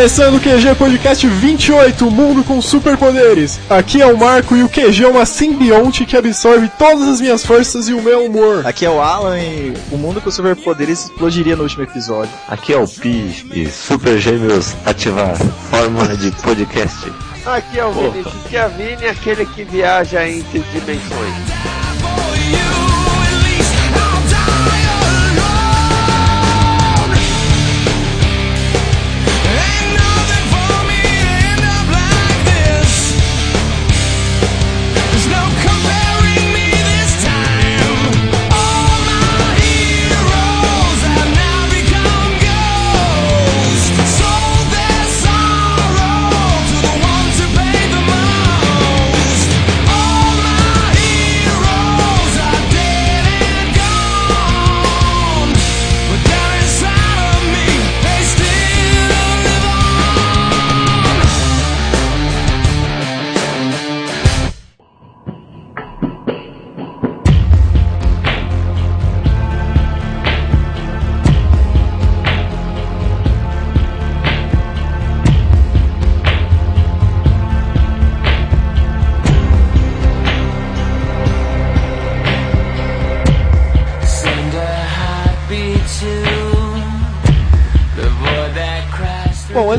Começando o QG Podcast 28, Mundo com Superpoderes. Aqui é o Marco e o QG é uma simbionte que absorve todas as minhas forças e o meu humor. Aqui é o Alan e o mundo com superpoderes explodiria no último episódio. Aqui é o Pi e Super Gêmeos ativar fórmula de podcast. Aqui é o Vinícius Chiavini, aquele que viaja entre dimensões.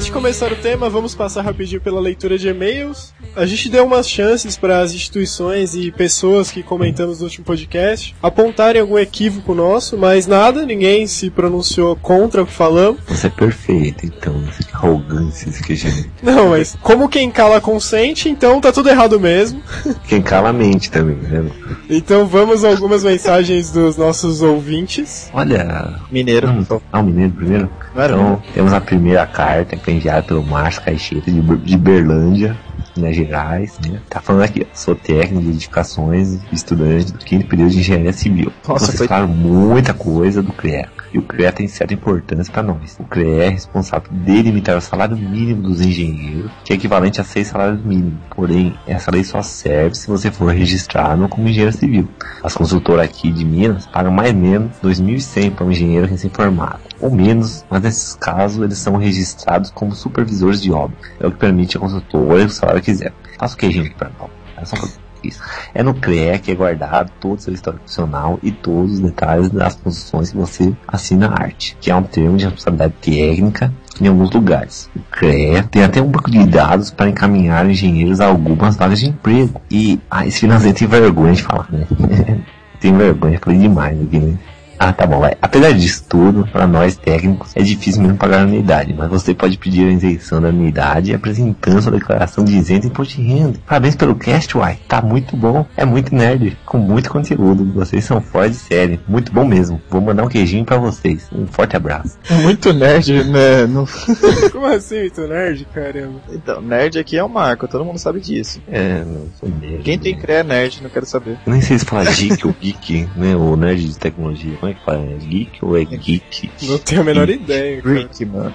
Antes de começar o tema, vamos passar rapidinho pela leitura de e-mails. A gente deu umas chances para as instituições e pessoas que comentamos no último podcast apontarem algum equívoco nosso, mas nada, ninguém se pronunciou contra o que falamos. Você é perfeito, então. Que arrogância esse que gente. Não, mas como quem cala consente, então tá tudo errado mesmo. Quem cala a mente também, né? Então vamos a algumas mensagens dos nossos ouvintes. Olha. Mineiro. Vamos, ah, o mineiro primeiro? Não era Então, temos a primeira carta que enviada pelo Márcio Caixeta de, de Berlândia, Minas Gerais, né? Tá falando aqui, ó, sou técnico de edificações, estudante do quinto período de engenharia civil. Nossa, Vocês foi- falaram muita coisa do CREA. E o CREA tem certa importância para nós. O CREA é responsável por delimitar o salário mínimo dos engenheiros, que é equivalente a seis salários mínimos. Porém, essa lei só serve se você for registrado como engenheiro civil. As consultoras aqui de Minas pagam mais ou menos 2.100 para um engenheiro recém-formado. Ou menos, mas nesses casos eles são registrados como supervisores de obra. É o que permite a consultora o salário que quiser. Faça o que, gente, para não. É só isso. É no CREA que é guardado todo o seu histórico profissional e todos os detalhes das posições que você assina a arte, que é um termo de responsabilidade técnica em alguns lugares. O CREA tem até um banco de dados para encaminhar engenheiros a algumas vagas de emprego. E, ah, esse financeiro tem vergonha de falar, né? tem vergonha, falei demais aqui, né? Ah, tá bom, vai. Apesar disso tudo, para nós técnicos, é difícil mesmo pagar a anuidade, mas você pode pedir a isenção da anuidade apresentando sua declaração de isento imposto de renda. Parabéns pelo cast, uai. Tá muito bom. É muito nerd, com muito conteúdo. Vocês são fortes de série. Muito bom mesmo. Vou mandar um queijinho pra vocês. Um forte abraço. Muito nerd, né? Não- Como assim, muito nerd, caramba? Então, nerd aqui é o Marco, todo mundo sabe disso. É, não sou nerd. Quem tem CREA é nerd, não quero saber. Eu nem sei se fala geek ou geek, né? Ou nerd de tecnologia. Como é que fala? É geek ou é geek? Não tenho a menor ideia, cara. Greek, mano.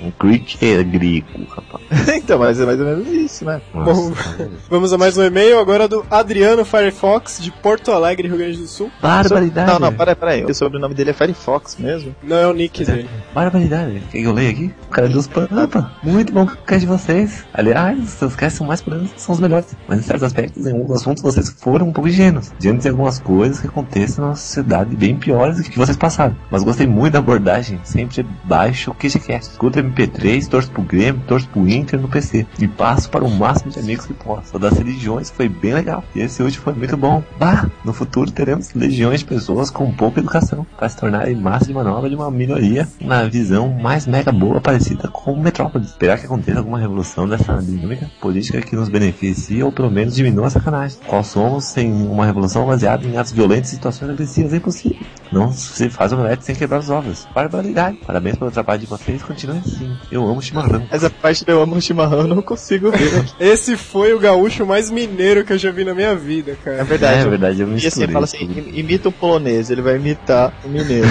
O Greek é grego, rapaz. então, mas é mais ou menos isso, né? Bom, Nossa, vamos a mais um e-mail agora do Adriano Firefox, de Porto Alegre, Rio Grande do Sul. barbaridade. Não, não, para para aí. O sobrenome dele é Firefox mesmo. Não é o nick dele. Barbaridade. Eu leia aqui? O cara dos Pampa. Muito bom o cast de vocês. Aliás, os seus casts são mais poderosos, são os melhores. Mas em certos aspectos, em alguns assuntos, vocês foram um pouco ingênuos. Diante de algumas coisas que acontecem na nossa sociedade bem piores do que vocês passaram. Mas gostei muito da abordagem. Sempre baixo o QGCast. Escuta MP3, torço pro Grêmio, torço pro Inter no PC. E passo para o máximo de amigos que posso. Das religiões foi bem legal. E esse último foi muito bom. Bah, no futuro teremos legiões de pessoas com pouca educação para se tornarem massa de manobra de uma minoria na visão mais mega boa parecida com Metrópole. Esperar que aconteça alguma revolução dessa dinâmica política que nos beneficie ou pelo menos diminua a sacanagem. Qual somos sem uma revolução baseada em atos violentos e situações agressivas? É impossível. Não se faz omelete sem quebrar os ovos. Barbaridade. Parabéns pelo trabalho de vocês. Continuem assim. Eu amo chimarrão. Essa parte do eu amo chimarrão eu não consigo ver. Esse foi o gaúcho mais mineiro que eu já vi na minha vida, É cara. verdade. É verdade, eu E assim, fala assim, im- imita o polonês, ele vai imitar o mineiro.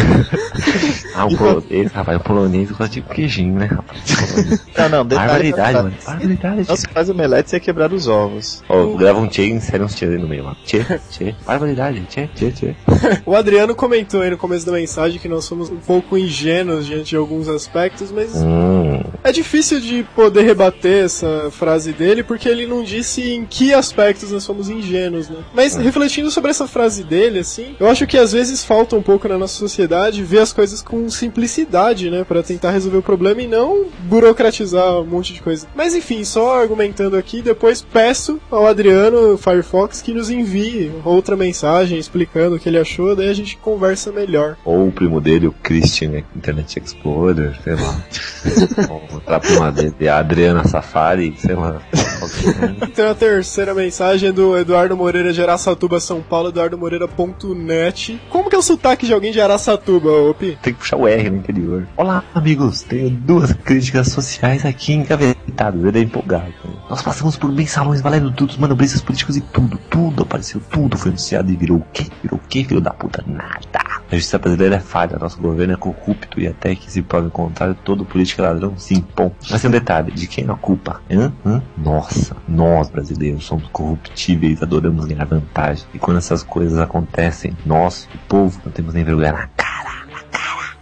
Ah, o polonês, rapaz, o polonês gosta de queijinho, né, rapaz? Não, não, detalhe. Barbaridade, mano. Barbaridade. Não se faz omelete sem quebrar os ovos. Ó, grava um tchê e insere uns tchê aí no meio lá. Tchê, tchê. Barbaridade, tchê, tchê, tchê. O Adriano comentou aí no começo da mensagem que nós somos um pouco ingênuos diante de alguns aspectos, mas Hum, é difícil de poder rebater essa frase dele porque ele não disse em que aspectos nós somos ingênuos, né? Mas refletindo sobre essa frase dele, assim, eu acho que às vezes falta um pouco na nossa sociedade ver as coisas com simplicidade, né? Pra tentar resolver o problema e não burocratizar um monte de coisa. Mas enfim, só argumentando aqui, depois peço ao Adriano Firefox que nos envie outra mensagem explicando o que ele achou, daí a gente conversa melhor. ou o primo dele, o Christian né, Internet Explorer, sei lá. ou a prima dele, a Adriana Safari, sei lá. Tem a terceira mensagem do Eduardo Moreira de Araçatuba, São Paulo, eduardomoreira.net. Como que é o sotaque de alguém de Araçatuba, Opi? Tem que puxar o R no interior. Olá, amigos. Tenho duas críticas sociais aqui engavetadas. Ele é empolgado. Nós passamos por mensalões valendo tudo, manobristas políticos e tudo. Tudo apareceu, tudo foi anunciado e virou o quê? Virou o quê, filho da puta? Nada. A justiça brasileira é falha, nosso governo é corrupto e até que se prove o contrário, todo político é ladrão, sim, bom. Mas tem um detalhe, de quem é a culpa? Hã? Hã? Nossa, nós brasileiros somos corruptíveis, adoramos ganhar vantagem. E quando essas coisas acontecem, nós, o povo, não temos nem vergonha na cara, na cara.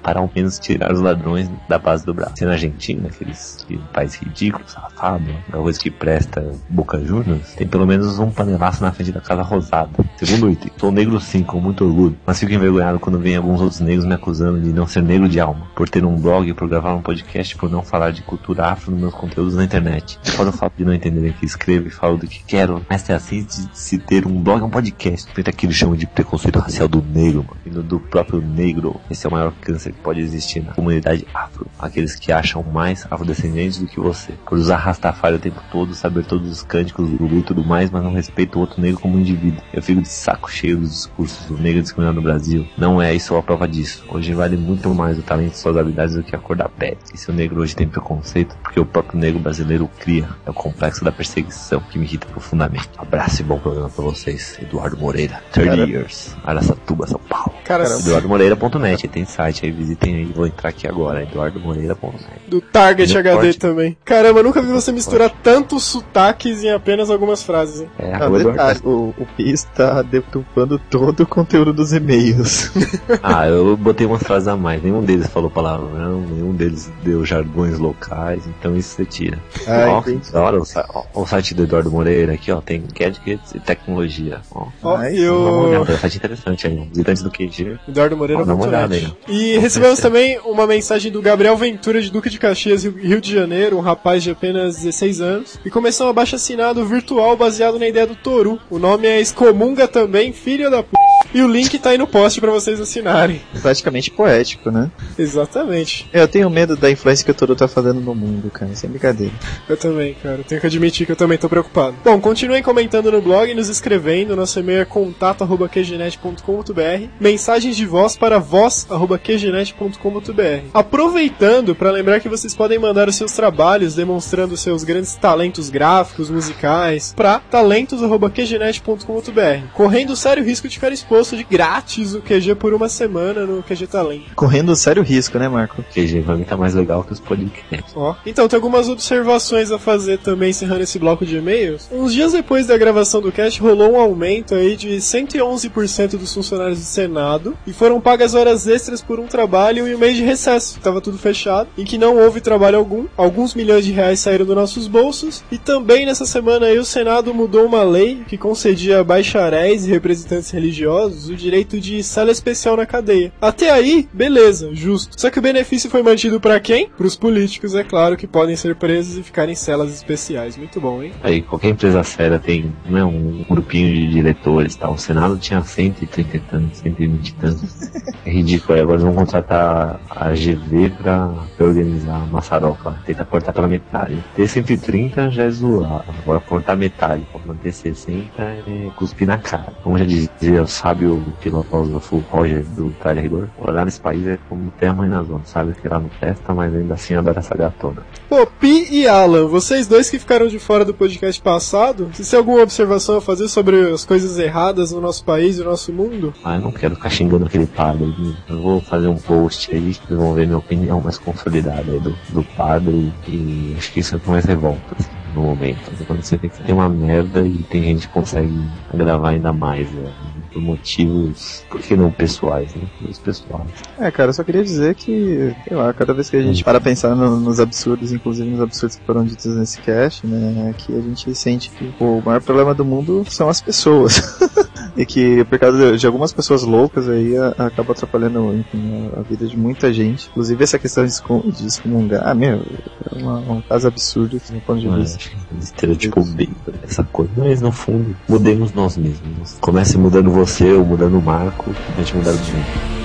Para ao menos tirar os ladrões da base do braço. Se na Argentina, aqueles de país ridículo, safado, uma coisa que presta Boca Juniors, tem pelo menos um panelaço na frente da casa rosada. Segundo item, sou negro sim, com muito orgulho, mas fico envergonhado quando vem alguns outros negros me acusando de não ser negro de alma, por ter um blog, por gravar um podcast, por não falar de cultura afro nos meus conteúdos na internet. Fora o fato de não entenderem que escrevo e falo do que quero, mas é assim de se ter um blog, um podcast, feito aquilo que chamam de preconceito racial do negro, mano, do próprio negro. Esse é o maior câncer que pode existir na comunidade afro. Aqueles que acham mais afrodescendentes do que você. Por usar Rastafari o tempo todo, saber todos os cânticos do Lulu e tudo mais, mas não respeita o outro negro como indivíduo. Eu fico de saco cheio dos discursos do negro discriminado no Brasil. Não é isso a prova disso. Hoje vale muito mais o talento e suas habilidades do que a cor da pele. E se o negro hoje tem preconceito, porque o próprio negro brasileiro cria. É o complexo da perseguição que me irrita profundamente. Abraço e bom programa pra vocês. Eduardo Moreira, 30 Cara. years. Araçatuba, São Paulo. Cara, EduardoMoreira.net, tem site aí, visitem aí, vou entrar aqui agora, eduardomoreira.net. do Target Meu HD corte. também. Caramba, eu nunca vi você misturar tantos sotaques em apenas algumas frases, hein? É, Não, detalhe, Eduardo. o, o Pi está deturpando todo o conteúdo dos e-mails. Ah, eu botei umas frases a mais, nenhum deles falou palavrão, nenhum deles deu jargões locais, então isso você tira. Ah, ó, da hora, o, o site do Eduardo Moreira aqui, ó, tem gadgets e tecnologia. Ó, Ó, Mas, e dá uma o olhada, é um site interessante aí, visitantes do QG. Eduardo Moreira. Ó, dá uma olhada aí. E recebemos também uma mensagem do Gabriel Ventura de Duque de Caxias, Rio- de Janeiro, um rapaz de apenas 16 anos, e começou um abaixo assinado virtual baseado na ideia do Toru. O nome é Excomunga também, filho da p. E o link tá aí no post pra vocês assinarem. Praticamente poético, né? Exatamente. Eu tenho medo da influência que o Toru tá fazendo no mundo, cara. Sem brincadeira. Eu também, cara. Tenho que admitir que eu também tô preocupado. Bom, continuem comentando no blog, nos escrevendo. Nosso e-mail é contato.qgenet.com.br. Mensagens de voz para voz.qgenet.com.br. Aproveitando para lembrar que vocês podem mandar os seus trabalhos demonstrando seus grandes talentos gráficos, musicais, para talentos.qgenet.com.br. Correndo o sério risco de ficar exposto de grátis o QG por uma semana no QG Talento. Correndo sério risco, né, Marco? QG pra mim tá mais legal que os podcasts. Ó. Então, tem algumas observações a fazer também, encerrando esse bloco de e-mails. Uns dias depois da gravação do cast, rolou um aumento aí de 111% dos funcionários do Senado e foram pagas horas extras por um trabalho e um mês de recesso. Tava tudo fechado, em que não houve trabalho algum. Alguns milhões de reais saíram dos nossos bolsos. E também nessa semana aí o Senado mudou uma lei que concedia bacharéis e representantes religiosos o direito de sala especial na cadeia. Até aí, beleza, justo. Só que o benefício foi mantido pra quem? Pros políticos, é claro, que podem ser presos e ficar em celas especiais. Muito bom, hein? Aí, qualquer empresa séria tem né, um grupinho de diretores tal. O Senado tinha 130 e tantos, 120 e tantos. É ridículo. Agora vão contratar a GV pra organizar a maçaroca. Tentar cortar pela metade. Ter 130 já é zoado. Agora cortar metade pra manter 60 é cuspir na cara. Como já dizia os sábio filósofo Roger do Tyler Rigor, morar nesse país é como ter a mãe na zona, sabe? Que lá não testa, mas ainda assim adora essa gatona. Pô, Pi e Alan, vocês dois que ficaram de fora do podcast passado, vocês têm alguma observação a fazer sobre as coisas erradas no nosso país e no nosso mundo? Ah, eu não quero ficar xingando aquele padre. Eu vou fazer um post aí, que vocês vão ver minha opinião mais consolidada aí do, do padre e acho que isso é mais revolta assim, no momento. Quando você tem que ter uma merda e tem gente que consegue agravar ainda mais, né? Por motivos, por que não pessoais, né? Motivos pessoais. É, cara, eu só queria dizer que, sei lá, cada vez que a gente para pensar no- nos absurdos, inclusive nos absurdos que foram ditos nesse cast, né, que a gente sente que pô, o maior problema do mundo são as pessoas. e que por causa de, algumas pessoas loucas aí a- acaba atrapalhando enfim, a, a vida de muita gente. Inclusive essa questão de, de excomungar, ah, meu, é uma- um caso absurdo assim, do ponto de vista. estereotipou bem essa coisa. Mas no fundo, mudemos nós mesmos. Comece mudando você ou mudando o Marco, a gente mudar junto.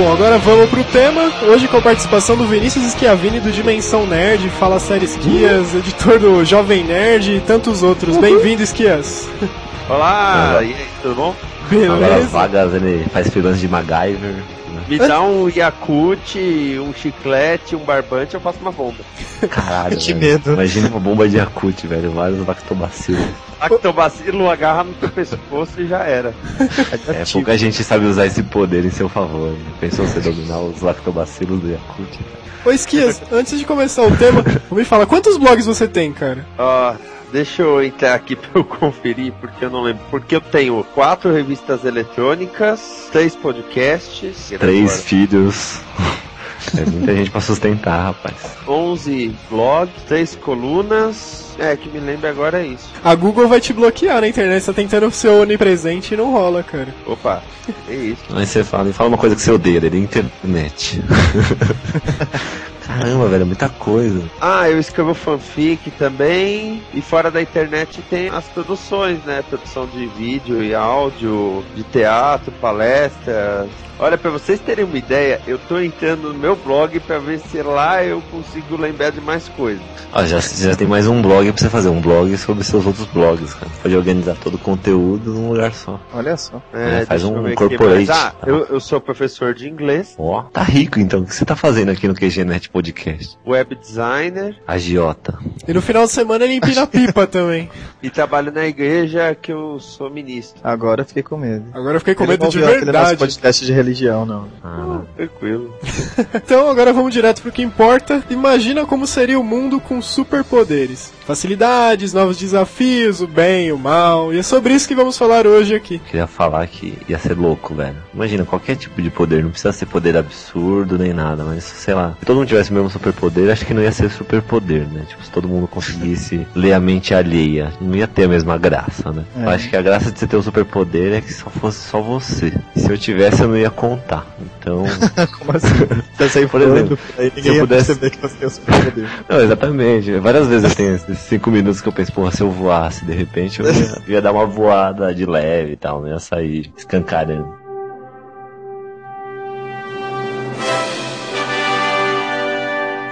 Bom, agora vamos pro tema. Hoje com a participação do Vinícius Schiavini do Dimensão Nerd, Fala Série Esquias, editor do Jovem Nerd e tantos outros. Bem-vindo, Esquias. Olá, Olá. e aí, tudo bom? Agora as Beleza? vagas ele faz freelance de MacGyver. Me dá um Yakut, um chiclete, um barbante, eu faço uma bomba. Caralho. Que medo. Imagina uma bomba de Yakut, velho. Vários lactobacilos. Lactobacilo agarra no teu pescoço e já era. É, pouca gente sabe usar esse poder em seu favor. Né? Pensou você dominar os lactobacilos do Yakut? Ô, Esquias, antes de começar o tema, me fala, quantos blogs você tem, cara? Ó, deixa eu entrar aqui pra eu conferir, porque eu não lembro. Porque eu tenho quatro revistas eletrônicas, três podcasts, Três filhos. É muita gente pra sustentar, rapaz. 11 blogs, três colunas. É, que me lembra agora é isso. A Google vai te bloquear na internet, você tá tentando ser onipresente e não rola, cara. Opa, é isso. Aí você fala, e fala uma coisa que você odeia, dele, internet. Caramba, velho, é muita coisa. Ah, eu escrevo fanfic também. E fora da internet tem as produções, né? Produção de vídeo e áudio, de teatro, palestras. Olha, pra vocês terem uma ideia, eu tô entrando no meu blog pra ver se lá eu consigo lembrar de mais coisas. Ó, já, já tem mais um blog pra você fazer, um blog sobre seus outros blogs, cara. Pode organizar todo o conteúdo num lugar só. Olha só. É, faz deixa eu um corporate. Ah, eu, eu sou professor de inglês, Ó, tá rico então. O que você tá fazendo aqui no QGNet Podcast? web designer Agiota. E no final de semana ele empina pipa também. e trabalho na igreja que eu sou ministro. Agora eu fiquei com medo. Agora eu fiquei com Ele medo não de viu aquele nosso verdade. podcast de religião, não. Ah, Tranquilo. Então agora vamos direto pro que importa. Imagina como seria o mundo com superpoderes. Facilidades, novos desafios, o bem, e o mal. E é sobre isso que vamos falar hoje aqui. queria falar que ia ser louco, velho. Imagina, qualquer tipo de poder, não precisa ser poder absurdo nem nada, mas sei lá, se todo mundo tivesse o mesmo superpoder, acho que não ia ser superpoder, né? Tipo, se todo mundo conseguisse ler a mente alheia, não ia ter a mesma graça, né? É. Eu acho que a graça de você ter um superpoder é que só fosse só você. Se eu tivesse, eu não ia contar. Então, Como assim? Você sair Por exemplo, aí se ninguém eu ia pudesse- perceber que você tem o superpoder. não, exatamente. Várias vezes eu tenho esses cinco minutos que eu penso, porra, se eu voasse, de repente eu ia, eu ia dar uma voada de leve e tal, não ia sair escancarando.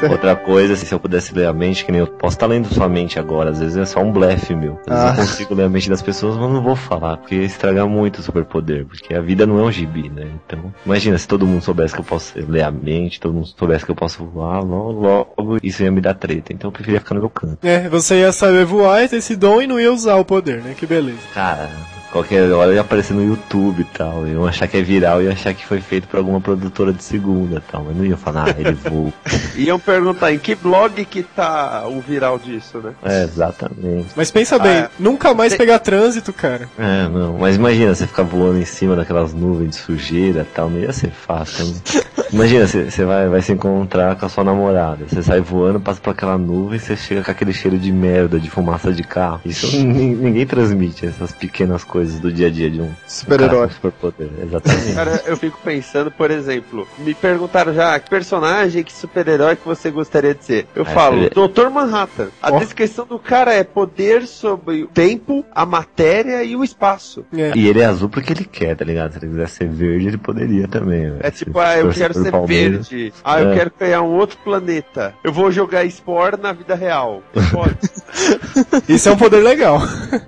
Outra coisa, se eu pudesse ler a mente, que nem eu posso estar lendo sua mente agora, às vezes é só um blefe meu. Às vezes Ah. eu consigo ler a mente das pessoas, mas não vou falar, porque estragar muito o superpoder, porque a vida não é um gibi, né? Então, imagina se todo mundo soubesse que eu posso ler a mente, todo mundo soubesse que eu posso voar, logo, logo isso ia me dar treta. Então eu preferia ficar no meu canto. É, você ia saber voar e ter esse dom e não ia usar o poder, né? Que beleza. Cara, qualquer hora ia aparecer no YouTube e tal. Iam achar que é viral e achar que foi feito por alguma produtora de segunda e tal. Mas não iam falar, ah, ele voa. Iam perguntar em que blog que tá o viral disso, né? é, exatamente. Mas pensa bem, é. nunca mais pegar trânsito, cara. É, não. Mas imagina você ficar voando em cima daquelas nuvens de sujeira e tal. Não ia ser fácil, né? Imagina, você vai, vai se encontrar com a sua namorada. Você sai voando, passa por aquela nuvem, você chega com aquele cheiro de merda, de fumaça de carro. Isso nin- ninguém transmite, essas pequenas coisas do dia a dia de um Super-herói. um superpoder. Exatamente. Cara, eu fico pensando, por exemplo, me perguntaram já que personagem, que super-herói que você gostaria de ser. Eu Ah, falo, Dr. Manhattan. A Ó. descrição do cara é poder sobre o tempo, a matéria e o espaço. É. E ele é azul porque ele quer, tá ligado? Se ele quiser ser verde, ele poderia também. velho. É Se tipo, ah, eu quero ser Palmeiras. verde. Ah, eu É. quero criar um outro planeta. Eu vou jogar Spore na vida real. Pode. Isso é um poder legal.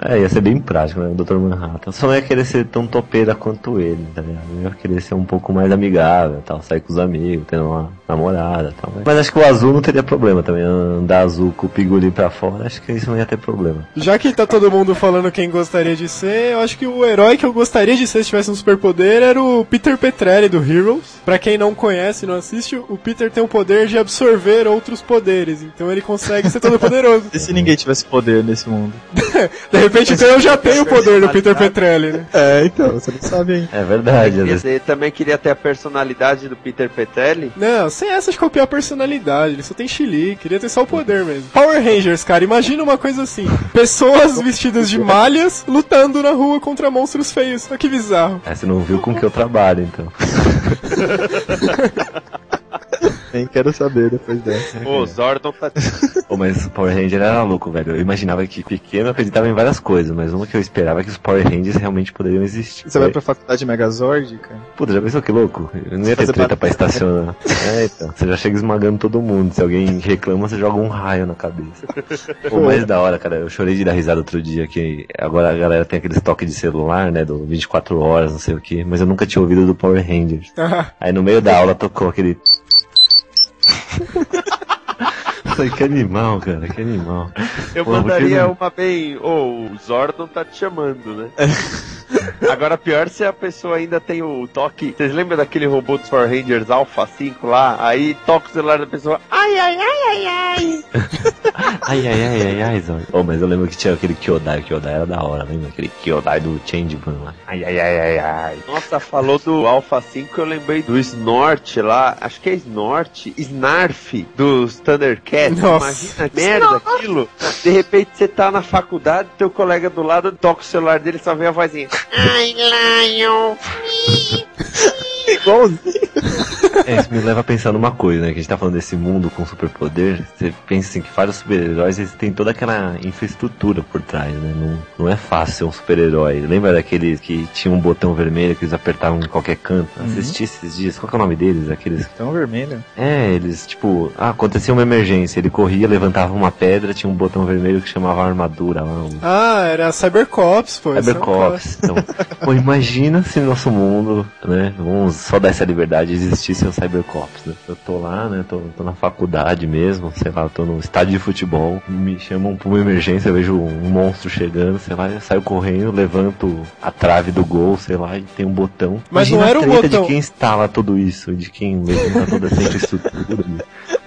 É, ia ser bem prático, né? O Dr. Manhattan. Eu só não ia querer ser tão topeira quanto ele, tá ligado? Eu ia querer ser um pouco mais amigável, tal, sair com os amigos, ter uma namorada tal. Mas acho que o azul não teria problema também. Andar azul com o pigolim pra fora, acho que isso não ia ter problema. Já que tá todo mundo falando quem gostaria de ser, eu acho que o herói que eu gostaria de ser se tivesse um superpoder era o Peter Petrelli do Heroes. Pra quem não conhece e não assiste, o Peter tem o poder de absorver outros poderes, então ele consegue ser todo poderoso. E se ninguém tivesse poder nesse mundo? De repente, então eu já tenho o poder do Peter Petrelli, né? É, então, você não sabe ainda. É verdade, Quer vezes. dizer, também queria ter a personalidade do Peter Petrelli. Não, sem essa de copiar a personalidade, ele só tem chili, queria ter só o poder mesmo. Power Rangers, cara, imagina uma coisa assim: pessoas vestidas de malhas lutando na rua contra monstros feios. Olha que bizarro. É, você não viu com que eu trabalho, então. Nem quero saber depois dessa. Pô, Zordon tá. Mas o Power Ranger era louco, velho. Eu imaginava que pequeno eu acreditava em várias coisas, mas uma que eu esperava é que os Power Rangers realmente poderiam existir. Você vai pra faculdade Megazord, cara? Puta, já pensou que louco? Eu não ia ter treta pra estacionar. É, então. Você já chega esmagando todo mundo. Se alguém reclama, você joga um raio na cabeça. Pô, mais da hora, cara. Eu chorei de dar risada outro dia que agora a galera tem aqueles toques de celular, né? Do 24 horas, não sei o que. Mas eu nunca tinha ouvido do Power Rangers. Aí no meio da aula tocou aquele. Falei, que animal, cara, que animal. Eu Pô, mandaria não- uma bem. Ô, o Zordon tá te chamando, né? Agora, pior se a pessoa ainda tem o toque. Vocês lembram daquele robô dos Power Rangers Alpha 5 lá? Aí toca o celular da pessoa. Ai, ai, ai, ai, ai. Ai, ai, ai, ai, ai, Zord. Oh, mas eu lembro que tinha aquele Kyodai, o Kyodai era da hora, lembra? Aquele Kyodai do Changeman lá. Ai, ai, ai, ai, ai. Nossa, falou do Alpha 5, eu lembrei do Snort lá. Acho que é Snort. Snarf dos Thundercats. Nossa. Imagina merda aquilo. De repente você tá na faculdade, teu colega do lado toca o celular dele só vem a vozinha. Ai, Lion. Igualzinho. É, isso me leva a pensar numa coisa, né? Que a gente tá falando desse mundo com superpoder. Você pensa assim que vários super-heróis eles têm toda aquela infraestrutura por trás, né? Não, não é fácil ser um super-herói. Lembra daqueles que tinham um botão vermelho que eles apertavam em qualquer canto? Assisti esses dias. Qual que é o nome deles? Aqueles. Então vermelho. É, eles, tipo, ah, acontecia uma emergência. Ele corria, levantava uma pedra, tinha um botão vermelho que chamava armadura lá. Um... Ah, era Cybercops, pô. isso é Cybercops. Então, pô, imagina se no nosso mundo, né? Vamos só dar essa liberdade existisse o Cybercops, né? Eu tô lá, né? Tô, tô na faculdade mesmo, sei lá, tô no estádio de futebol, me chamam pra uma emergência, eu vejo um monstro chegando, sei lá, eu saio correndo, levanto a trave do gol, sei lá, e tem um botão. Mas Imagina não era a um botão. de quem instala tudo isso, de quem levanta toda essa infraestrutura.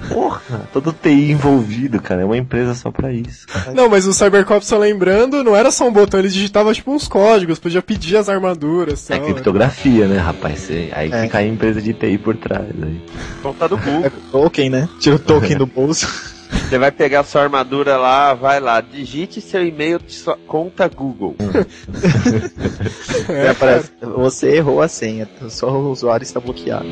Porra, todo TI envolvido, cara, é uma empresa só pra isso. Não, mas o Cybercops, só lembrando, não era só um botão, ele digitava tipo uns códigos, podia pedir as armaduras É tal. criptografia, né, rapaz? Cê- Aí É. fica a empresa de TI por trás. Aí. Conta do Google. É token, né? Tira o token do bolso. Você vai pegar a sua armadura lá, vai lá, digite seu e-mail de sua conta Google. É, Aí aparece, você errou a senha, só o usuário está bloqueado.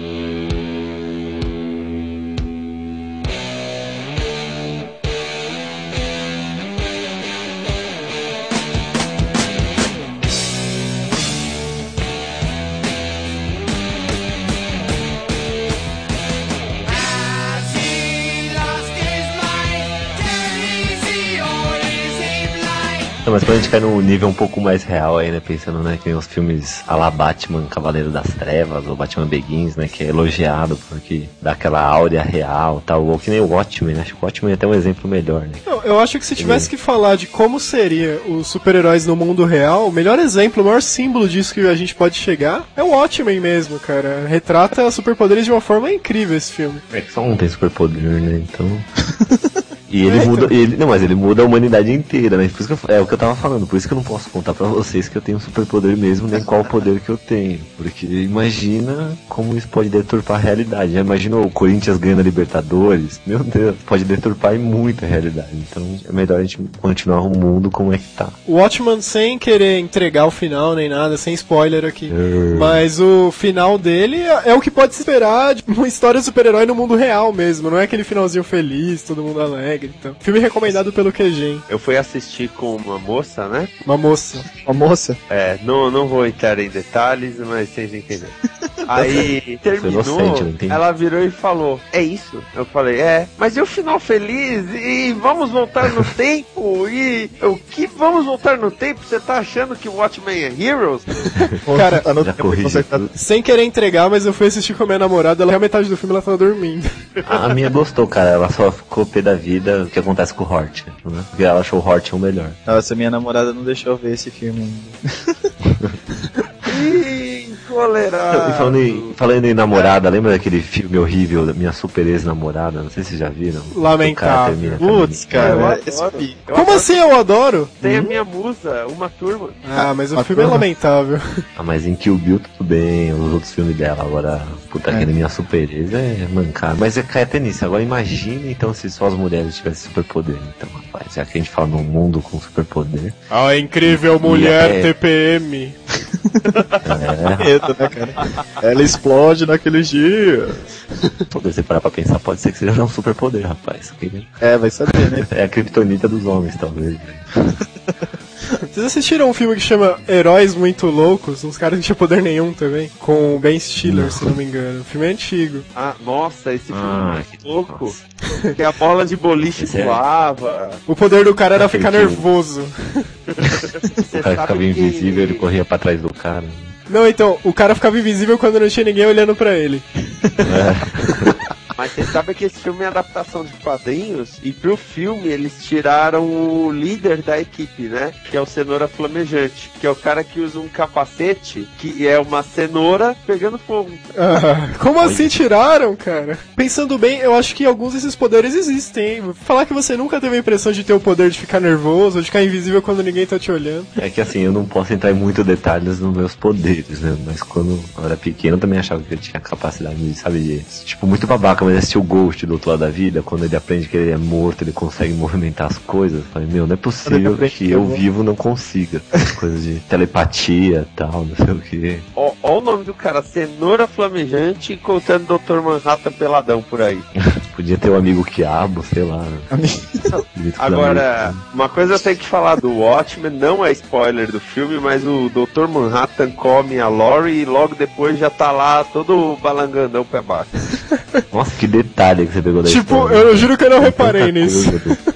Mas quando a gente cai num nível um pouco mais real aí, né? Pensando, né, que tem os filmes a la Batman Cavaleiro das Trevas, ou Batman Begins, né? Que é elogiado porque dá aquela áurea real tal. Ou que nem o Watchmen, né? Acho que o Watchmen é até um exemplo melhor, né? Não, eu acho que se tivesse que falar de como seria os super-heróis no mundo real, o melhor exemplo, o maior símbolo disso que a gente pode chegar é o Watchmen mesmo, cara. Retrata superpoderes de uma forma incrível esse filme. É que só um tem superpoder, né? Então. E ele muda. Ele, não, mas ele muda a humanidade inteira, né? Por isso que eu, é o que eu tava falando, por isso que eu não posso contar pra vocês que eu tenho um superpoder mesmo, nem qual poder que eu tenho. Porque imagina como isso pode deturpar a realidade. Já imaginou o Corinthians ganhando a Libertadores? Meu Deus, pode deturpar muito a realidade. Então é melhor a gente continuar o mundo como é que tá. O Watchman, sem querer entregar o final nem nada, sem spoiler aqui. É. Mas o final dele é é o que pode se esperar de uma história de super-herói no mundo real mesmo. Não é aquele finalzinho feliz, todo mundo alegre. Então. Filme recomendado pelo QG. Eu fui assistir com uma moça, né? Uma moça. Uma moça. É, não, não vou entrar em detalhes, mas vocês entenderam. Aí terminou, inocente, ela virou e falou: É isso? Eu falei: É, mas e o final feliz? E vamos voltar no tempo? E o que vamos voltar no tempo? Você tá achando que o Watchmen é Heroes? Cara, tá. Sem querer entregar, mas eu fui assistir com a minha namorada, ela, a metade do filme ela tava dormindo. A minha gostou, cara. Ela só ficou pé da vida o que acontece com o Hort, né? Porque ela achou o Hort o melhor. Nossa, minha namorada não deixou eu ver esse filme ainda. E falando em, falando em namorada, lembra daquele filme horrível da minha super ex-namorada? Não sei se vocês já viram. Lamentável. Putz, Eu cara. Eu Como adoro. assim eu adoro? Tem a minha musa, uma turma. Ah, mas o Ah, filme é porra. lamentável. Ah, mas em Kill Bill tudo bem, os outros filmes dela, agora, puta, É. aquele minha super ex é mancado. Mas é cai até nisso, agora imagine então se só as mulheres tivessem superpoder. Então, rapaz, já que a gente fala num mundo com superpoder, A incrível mulher É. TPM. é, Né, cara? Ela explode naquele dia. se você parar pra pensar, pode ser que seja um superpoder, rapaz. Que- É, vai saber, né? É a criptonita dos homens, talvez. Vocês assistiram um filme que chama Heróis Muito Loucos? Uns caras que não tinham poder nenhum também. Com o Ben Stiller, se não me engano. O filme é antigo. Ah, nossa, esse filme Ah, é louco. Que a bola de boliche Esse é- voava. O poder do cara era ficar nervoso. O cara ficava que- invisível, ele corria pra trás do cara. Não, então, o cara ficava invisível quando não tinha ninguém olhando pra ele. Mas você sabe que esse filme é adaptação de quadrinhos e pro filme eles tiraram o líder da equipe, né? Que é o Cenoura Flamejante, que é o cara que usa um capacete que é uma cenoura pegando fogo. Ah, como assim tiraram, cara? Pensando bem, eu acho que alguns desses poderes existem, hein? Falar que você nunca teve a impressão de ter o poder de ficar nervoso, ou de ficar invisível quando ninguém tá te olhando. É que assim, eu não posso entrar em muito detalhes nos meus poderes, né? Mas quando eu era pequeno eu também achava que eu tinha capacidade de, sabe, de, tipo, muito babaca, mas assistir o Ghost do outro lado da vida, quando ele aprende que ele é morto, ele consegue movimentar as coisas. Eu falei, meu, não é possível aprende que eu vivo não consiga. Coisas de telepatia e tal, não sei o que. Ó, ó o nome do cara, Cenoura Flamejante, encontrando o Dr. Manhattan peladão por aí. Podia ter um amigo quiabo, sei lá. né? Agora, uma coisa eu tenho que falar do Watchmen, não é spoiler do filme, mas o Dr. Manhattan come a Lori e logo depois já tá lá todo balangandão pé baixo. Nossa, que detalhe que você pegou da Tipo, história. eu juro que eu não reparei nisso.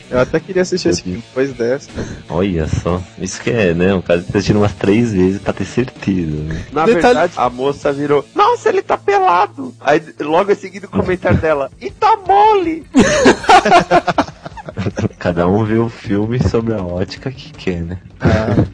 Eu até queria assistir esse filme depois dessa. Olha só. Isso que é, né? O cara tá assistindo umas três vezes pra ter certeza, né? Na Detalhe- verdade, a moça virou, nossa, ele tá pelado. Aí logo em seguida o comentário dela, e tá mole. Cada um vê o filme sobre a ótica que quer, né?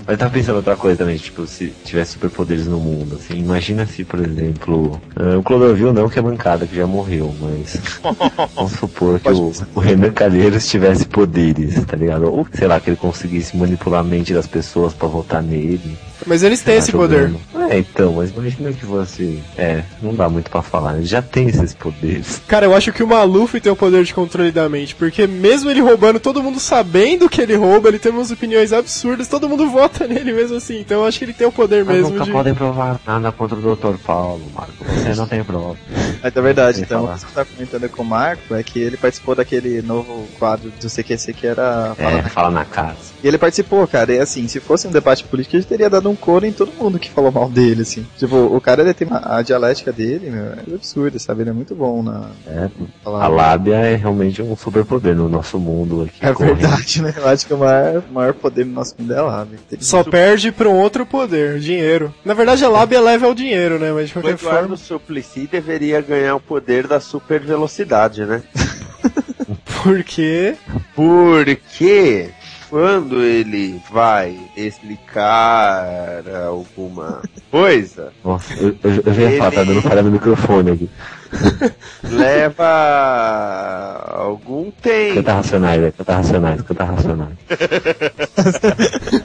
Mas tava pensando outra coisa também, tipo, se tivesse superpoderes no mundo, assim, imagina se, por exemplo, ah, o Clodovil não que é mancada, que já morreu, mas vamos supor que o, o Renan Calheiros tivesse poderes, tá ligado? Ou, sei lá, que ele conseguisse manipular a mente das pessoas pra votar nele. Mas eles têm esse poder. É, então, mas imagina que fosse. É, não dá muito pra falar, ele já tem esses poderes. Cara, eu acho que o Maluf tem o poder de controle da mente, porque mesmo ele roubando, todo mundo sabendo que ele rouba, ele tem umas opiniões absurdas, todo mundo vota nele mesmo assim. Então eu acho que ele tem o poder Mas mesmo nunca de. podem provar nada contra o Dr. Paulo, Marco. Você não tem prova. Mas é verdade, então, falar. o que você tá comentando com o Marco é que ele participou daquele novo quadro do CQC que era. É, fala na casa. E ele participou, cara, e assim, se fosse um debate político, ele teria dado um couro em todo mundo que falou mal dele. assim. Tipo, o cara ele tem uma, a dialética dele, meu, é absurda, sabe? Ele é muito bom na. É, a lábia é realmente um superpoder no nosso mundo aqui. É correndo. verdade, né? Eu acho que o maior, o maior poder no nosso mundo é a lábia. Tem- Só perde pra um outro poder, dinheiro. Na verdade, a lábia leva ao dinheiro, né? Mas de O qualquer Eduardo forma. Suplicy deveria ganhar o poder da super velocidade, né? Porque. Porque quando ele vai explicar alguma coisa, Nossa, eu, eu, eu já ia falar, tá dando falha no microfone aqui. leva algum tempo. Canta racionais. Canta racionais, canta racionais.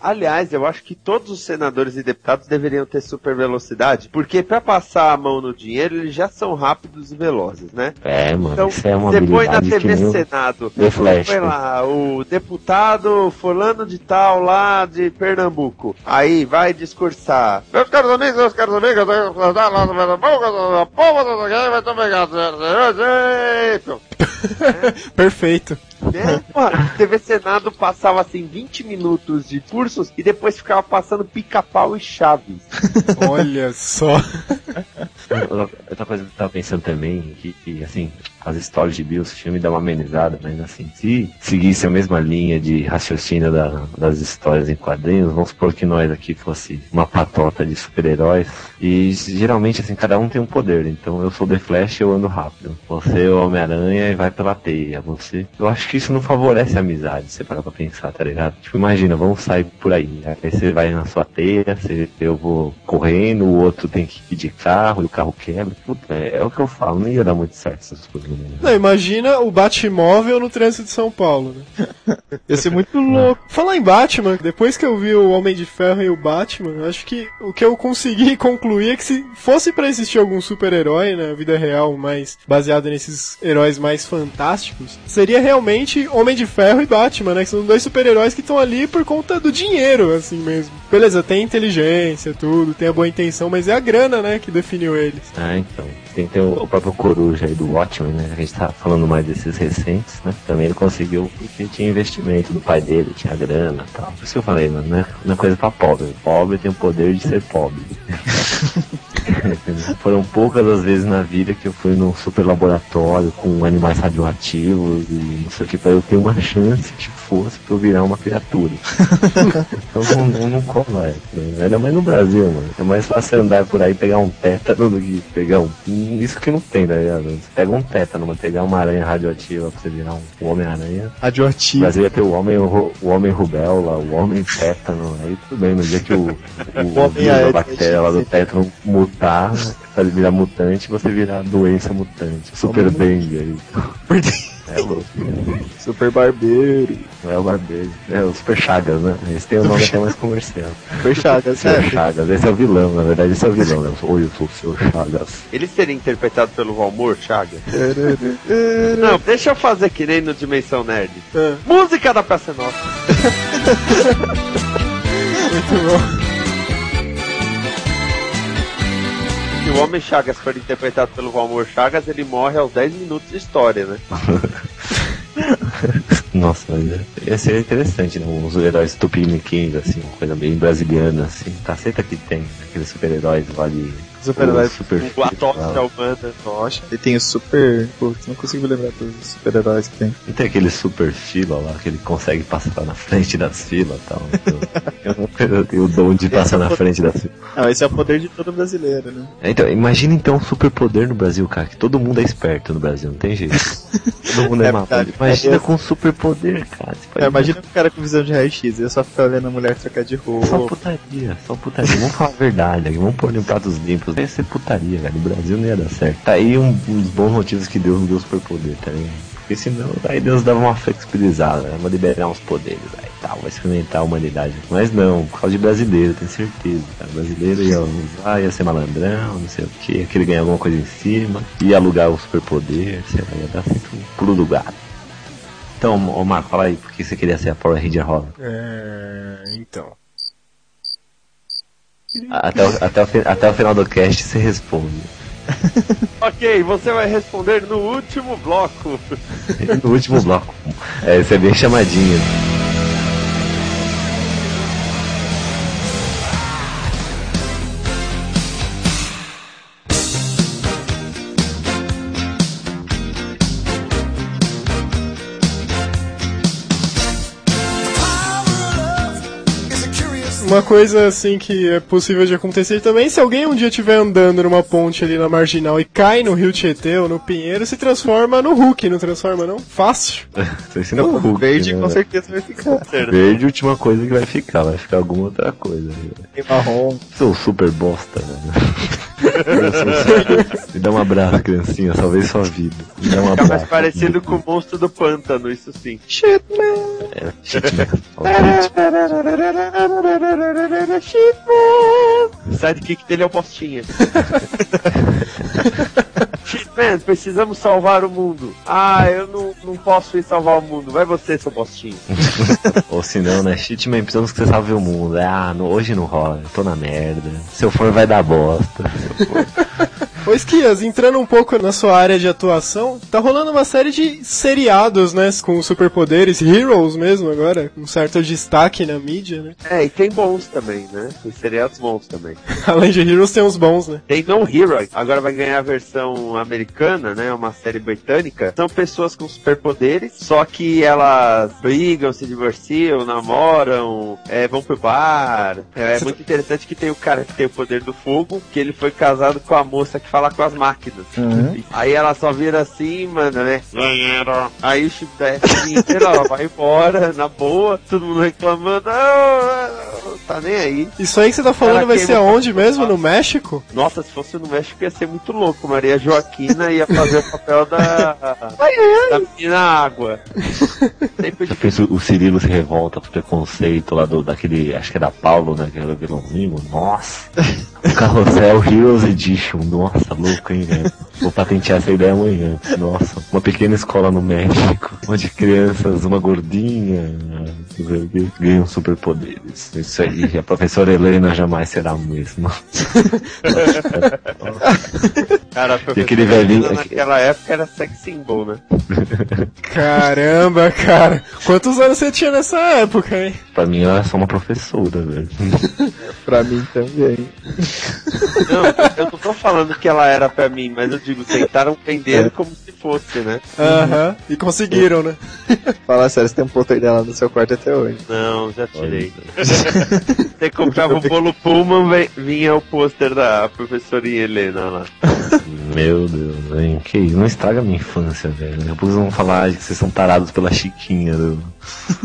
Aliás, eu acho que todos os senadores e deputados deveriam ter super velocidade, porque pra passar a mão no dinheiro eles já são rápidos e velozes, né? É, mano, Então, isso é uma põe na TV Senado, Flash. põe lá o deputado fulano de tal lá de Pernambuco. Aí vai discursar. Meus caros amigos, meus caros amigos, eu tenho que falar lá no Pernambuco, a povo do ninguém vai tomar jeito. Perfeito. Né? Pô, TV Senado passava assim 20 minutos de cursos e depois ficava passando pica-pau e chaves. Olha só. Outra coisa que eu tava pensando também, que, que, assim, as histórias de Bill, esse filme dá uma amenizada, mas assim, se seguisse a mesma linha de raciocínio da- das histórias em quadrinhos, vamos supor que nós aqui fosse uma patota de super-heróis, e geralmente, assim, cada um tem um poder, então eu sou The Flash eu ando rápido, você é o Homem-Aranha e vai pela teia, você... Eu acho que isso não favorece a amizade, você parar pra pensar, tá ligado? Tipo, imagina, vamos sair por aí, aí você vai na sua teia, você, eu vou correndo, o outro tem que ir de carro, e o carro quebra, puta, é, é o que eu falo, não ia dar muito certo essas coisas, né? Não, imagina o Batmóvel no trânsito de São Paulo, né? Ia ser muito louco. Falar em Batman, depois que eu vi o Homem de Ferro e o Batman, acho que o que eu consegui concluir é que se fosse pra existir algum super-herói na vida real, mais baseado nesses heróis mais fantásticos, seria realmente Homem de Ferro e Batman, né? Que são dois super-heróis que estão ali por conta do dinheiro, assim mesmo. Beleza, tem inteligência, tudo, tem a boa intenção, mas é a grana, né, que definiu eles. Ah, então. Tem ter o, o próprio Coruja aí do Watchmen, né? A gente tá falando mais desses recentes, né? Também ele conseguiu porque tinha investimento do pai dele, tinha grana e tal. Por isso que eu falei, mano, né? Não é coisa pra pobre. Pobre tem o poder de ser pobre. Foram poucas as vezes na vida que eu fui num super laboratório com animais radioativos e não sei o que, pra eu ter uma chance de fosse pra eu virar uma criatura. então não, não, não cola essa. Ainda mais no Brasil, mano. É mais fácil andar por aí e pegar um tétano do que pegar um. Isso que não tem, tá ligado? Você pega um tétano, mas pegar uma aranha radioativa pra você virar um, um Homem-Aranha. O Radioativo. Brasil ia ter o homem, o, o homem rubéola, o homem tétano, aí tudo bem, no dia que o, o, o vírus aéreo bactéria lá do tétano mutar, fazer virar mutante, você virar doença mutante, super dengue aí. É louco. Super barbeiro. Não é o barbeiro, é o Super Chagas, né? Esse tem o nome até mais comercial. Super chagas, Super é. Chagas, esse é o vilão, na verdade esse é o vilão, né? Oi, eu sou o seu Chagas. Ele seria interpretado pelo Valmor Chaga? Não, deixa eu fazer que nem no Dimensão Nerd. Ah, Música da Praça Nossa. muito bom. Se o Homem Chagas for interpretado pelo Valmor Chagas, ele morre aos 10 minutos de história, né? Nossa, mas é- ia ser interessante, né? Uns heróis tupiniquins, assim, uma coisa bem brasiliana, assim. Caceta que tem, aqueles super-heróis lá de. Super-heróis. super O Atóxia lá. Humana. Tocha. E tem o super. Putz, não consigo me lembrar todos os super-heróis que tem. E tem aquele super fila lá que ele consegue passar na frente das filas e tal. Eu, eu, eu tenho o dom de passar na frente das filas. Não, esse é o poder de todo brasileiro, né? Então, imagina então um superpoder no Brasil, cara, que todo mundo é esperto no Brasil, não tem jeito. Todo mundo é, É verdade. Imagina É, com um superpoder, cara. É, imagina um cara com visão de raio-x, eu só ficar olhando a mulher trocar de Só roupa. putaria, só putaria. Vamos falar a verdade aqui, vamos pôr em pratos limpos. Ia ser putaria, velho. Brasil não ia dar certo. Tá aí um, dos bons motivos que Deus não deu superpoder, tá ligado? Porque senão, aí Deus dava uma flexibilizada, né? Vou liberar uns poderes aí tal, vai experimentar a humanidade. Mas não, por causa de brasileiro, tenho certeza. Cara. Brasileiro ia usar, ia ser malandrão, não sei o que, que ele ganhar alguma coisa em cima, ia alugar o superpoder, sei lá, ia dar sempre um pulo do gato. Então, ô Marco, fala aí, por que você queria ser a Power Ranger Rosa? É, então. Até o, até, o, até o final do cast você responde. Ok, você vai responder no último bloco. No último bloco. É, você é bem chamadinho. Uma coisa assim que é possível de acontecer também, se alguém um dia estiver andando numa ponte ali na marginal e cai no Rio Tietê ou no Pinheiro, se transforma no Hulk, não transforma não? Fácil. Você ensina O Hulk, verde né, com certeza vai ficar. Verde, última coisa que vai ficar, vai ficar alguma outra coisa. velho. Tem marrom. Sou super bosta, velho. Me dá um abraço, criancinha, salvei sua vida. Me dá um Fica abraço. mais parecido com o monstro do pântano, isso sim. Shit, man. É, shit, né? Favorito. O sidekick dele é o Postinha. Shitman, precisamos salvar o mundo. Ah, eu não, não posso ir salvar o mundo. Vai você, seu Postinha. Ou se não, né? Shitman, precisamos que você salve o mundo. Ah, não- hoje não rola, eu tô na merda. Se eu for, vai dar bosta. Ô Esquias, entrando um pouco na sua área de atuação, tá rolando uma série de seriados, né, com superpoderes, heroes mesmo agora, um certo destaque na mídia, né? É, e tem bons também, né? Tem seriados bons também. Além de heroes, tem uns bons, né? Tem No Hero, agora vai ganhar a versão americana, né? Uma série britânica. São pessoas com superpoderes, só que elas brigam, se divorciam, namoram, é, vão pro bar. É, é muito interessante que tem o cara que tem o poder do fogo, que ele foi casado com a moça que fala com as máquinas. Uhum. Aí ela só vira assim, mano, né? Aí o chip da F inteiro, ela vai embora, na boa, todo mundo reclamando, ah, tá nem aí. Isso aí que você tá falando vai ser aonde mesmo? No México? Nossa, se fosse no México ia ser muito louco. Maria Joaquina ia fazer o papel da. da menina água. Penso, o Cirilo se revolta pro preconceito lá do, daquele, acho que era Paulo, né? Que era o vilãozinho. Nossa! O Carrossel Heroes Edition. Nossa, louco, hein, velho? Vou patentear essa ideia amanhã. Nossa, uma pequena escola no México, onde crianças, uma gordinha, o ganham superpoderes. Isso aí, a professora Helena jamais será a mesma. Cara, a E aquele velhinho- naquela época era sex symbol, né? Caramba, cara. Quantos anos você tinha nessa época, hein? Pra mim, ela é só uma professora, velho. Pra mim também. Não, eu não tô falando que ela era pra mim, mas eu digo, tentaram vender como se fosse, né? Aham. E conseguiram, né? Fala sério, você tem um pôster dela no seu quarto até hoje. Não, já tirei. Você comprava o bolo Pullman, vinha o pôster da professorinha Helena lá. Meu Deus, hein? Que isso? Não estraga a minha infância, velho. Depois vão falar que vocês são tarados pela Chiquinha. Do...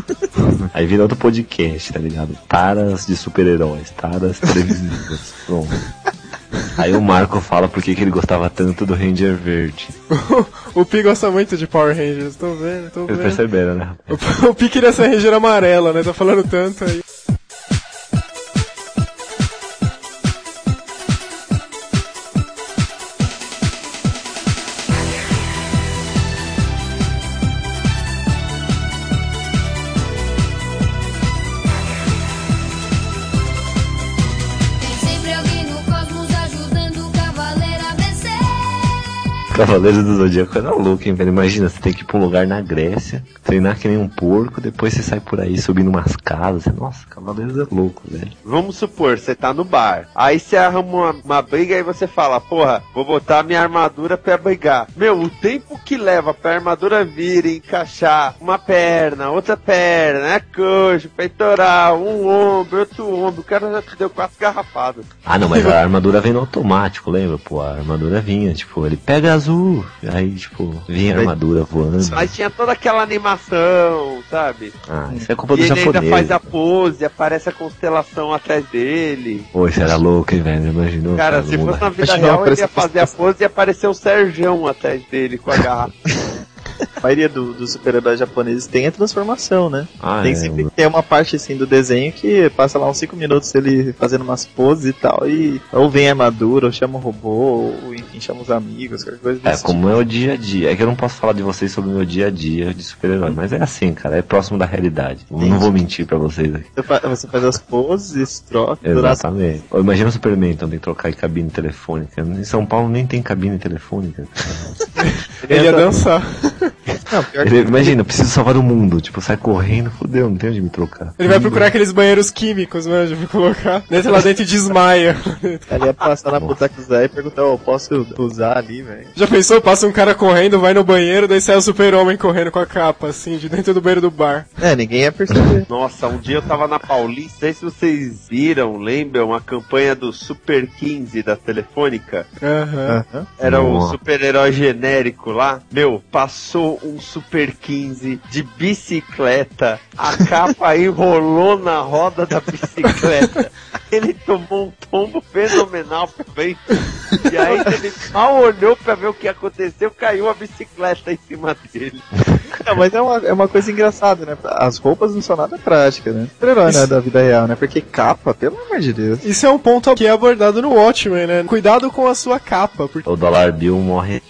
Aí vira outro podcast, tá ligado? Taras de super-heróis, taras televisivas. Pronto. Aí o Marco fala por que ele gostava tanto do Ranger Verde. o Pi gosta muito de Power Rangers, tô vendo, tô Vocês vendo. perceberam, né? rapaz? O, o Pi queria ser Ranger amarela, né? Tá falando tanto aí. Cavaleiros do Zodíaco era louco, hein, velho? Imagina, você tem que ir pra um lugar na Grécia, treinar que nem um porco, depois você sai por aí subindo umas casas. Nossa, Cavaleiros é louco, velho. Vamos supor, você tá no bar. Aí você arruma uma, uma briga e você fala, porra, vou botar minha armadura pra brigar. Meu, o tempo que leva pra armadura vir e encaixar uma perna, outra perna, é coxo, peitoral, um ombro, outro ombro, o cara já te deu quatro garrafadas. Ah, não, mas a armadura vem no automático, lembra? Pô, a armadura vinha, tipo, ele pega azul, aí, tipo, vinha a armadura voando. Mas tinha toda aquela animação, sabe? Ah, isso é culpa E do ele ainda japonês. faz a pose, aparece a constelação atrás dele. Pô, isso era louco, hein, velho? Imaginou? Cara, se fosse na vida real, ele ia fazer a pose e aparecer o Serjão atrás dele com a garrafa. A maioria do- dos super-heróis japoneses tem a transformação, né? Ah, tem é, sempre tem uma parte assim do desenho que passa lá uns 5 minutos ele fazendo umas poses e tal, e ou vem a armadura, ou chama o robô, ou enfim, chama os amigos, qualquer coisa É, desse como é o dia a dia. É que eu não posso falar de vocês sobre o meu dia a dia de super-herói, mas é assim, cara, é próximo da realidade. Eu não vou mentir pra vocês aqui. tipo. Você fa- Você faz as poses, troca, durante Exatamente. Ó, Imagina o Superman, então tem que trocar em cabine telefônica. Em São Paulo nem tem cabine telefônica. Ele ia dançar. Não, pior Ele, imagina, eu preciso salvar o mundo. Tipo, sai correndo, fudeu, não tem onde me trocar. Ele vai procurar aqueles banheiros químicos, manja, pra colocar. Entra lá dentro e desmaia. Ele ia passar na Boteco Zé e perguntar, ô, posso usar ali, velho? Já pensou? Passa um cara correndo, vai no banheiro, daí sai o super-homem correndo com a capa, assim, de dentro do banheiro do bar. É, ninguém ia perceber. Nossa, um dia eu tava na Paulista, não sei se vocês viram, lembram, a campanha do Super 15 da Telefônica. Aham. Era Nossa. super-herói genérico lá. Meu, passou um Super 15 de bicicleta, a capa enrolou na roda da bicicleta. Ele tomou um tombo fenomenal também. E aí ele mal olhou pra ver o que aconteceu, caiu a bicicleta em cima dele. Não, mas é uma, é uma coisa engraçada, né? As roupas não são nada práticas, né? Super-herói, né, da vida real, né? Porque capa, pelo amor de Deus. Isso é um ponto que é abordado no Watchmen, né? Cuidado com a sua capa, porque O Dollar Bill morre.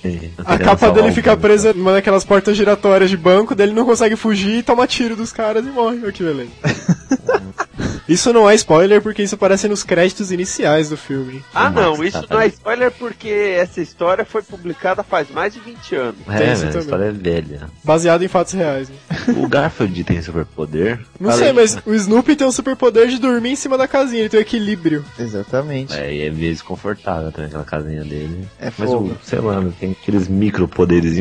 a capa dele fica presa numa daquelas portas giratórias de banco, dele não consegue fugir e toma tiro dos caras e morre. Olha que beleza. Isso não é spoiler porque isso aparece nos créditos iniciais do filme. Ah não, isso tá, não tá. é spoiler porque essa história foi publicada faz mais de 20 anos. É, Tem isso velho, a história é velha. Baseado em fatos reais. Né? O Garfield tem superpoder. Não Falei. sei, mas o Snoopy tem o superpoder de dormir em cima da casinha, ele tem o equilíbrio. Exatamente. É, e é meio desconfortável também aquela casinha dele. É Mas fogo. o, sei lá, tem aqueles micropoderes.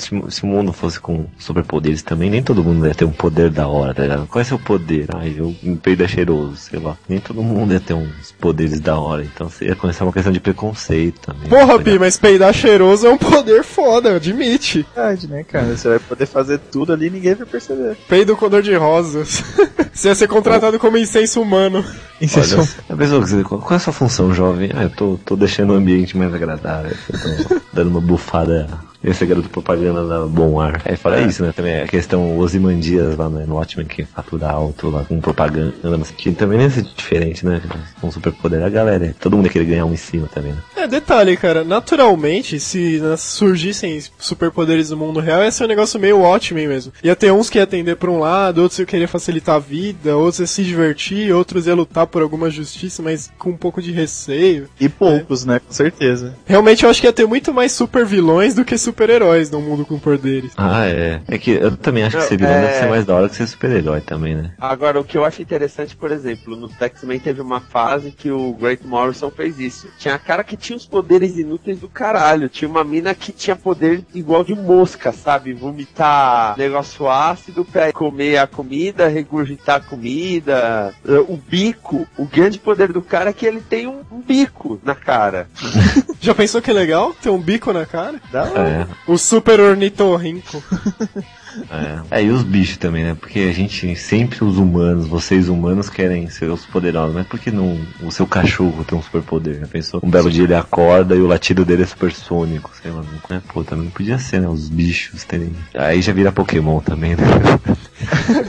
Se, se o mundo fosse com superpoderes também, nem todo mundo ia ter um poder da hora, tá ligado? Qual é seu poder? Ai, eu um peido é cheiroso, sei lá. Nem todo mundo ia ter uns poderes da hora. Então ia começar uma questão de preconceito também. Porra, Pi, ligado? mas peidar cheiroso é um poder foda, admite. Verdade, né, cara? Você vai poder fazer tudo ali e ninguém vai perceber. Peido com dor de rosas. Você ia ser contratado como incenso humano. Olha, a pessoa que você- qual, qual é a sua função, jovem? Ah, eu tô, tô deixando o ambiente mais agradável. Eu tô dando uma bufada. Esse é garoto propaganda da Bom Ar. Aí fala isso, né? Também a questão Osimandias lá no no Watchmen, que fatura alto lá com propaganda, mas que também nem é diferente, né? Com superpoder a galera. Todo mundo ia querer ganhar um em cima também, né? É, detalhe, cara, naturalmente, se nas- surgissem superpoderes no mundo real, ia ser um negócio meio Watchmen mesmo. Ia ter uns que ia atender pra um lado, outros iam querer facilitar a vida, outros iam se divertir, outros iam lutar por alguma justiça, mas com um pouco de receio. E poucos, né? Com certeza. Realmente eu acho que ia ter muito mais super vilões do que super-heróis num mundo com poderes. Ah, é. É que eu também acho que ser vilão é- deve ser mais da hora que ser super-herói também, né? Agora, o que eu acho interessante, por exemplo, no X-Men teve uma fase que o Grant Morrison fez isso. Tinha cara que tinha os poderes inúteis do caralho. Tinha uma mina que tinha poder igual de mosca, sabe? Vomitar negócio ácido pra comer a comida, regurgitar a comida. O bico, o grande poder do cara é que ele tem um, um bico na cara. Já pensou que legal? Ter um bico na cara? Dá. É. O super ornitorrinco. É. é, e os bichos também, né? Porque a gente sempre, os humanos, vocês humanos, querem ser os poderosos, mas por que não o seu cachorro tem um superpoder? Né? Pensou? Um belo dia ele acorda e o latido dele é supersônico, sei lá, né? Pô, também podia ser, né? Os bichos terem. Aí já vira Pokémon também, né?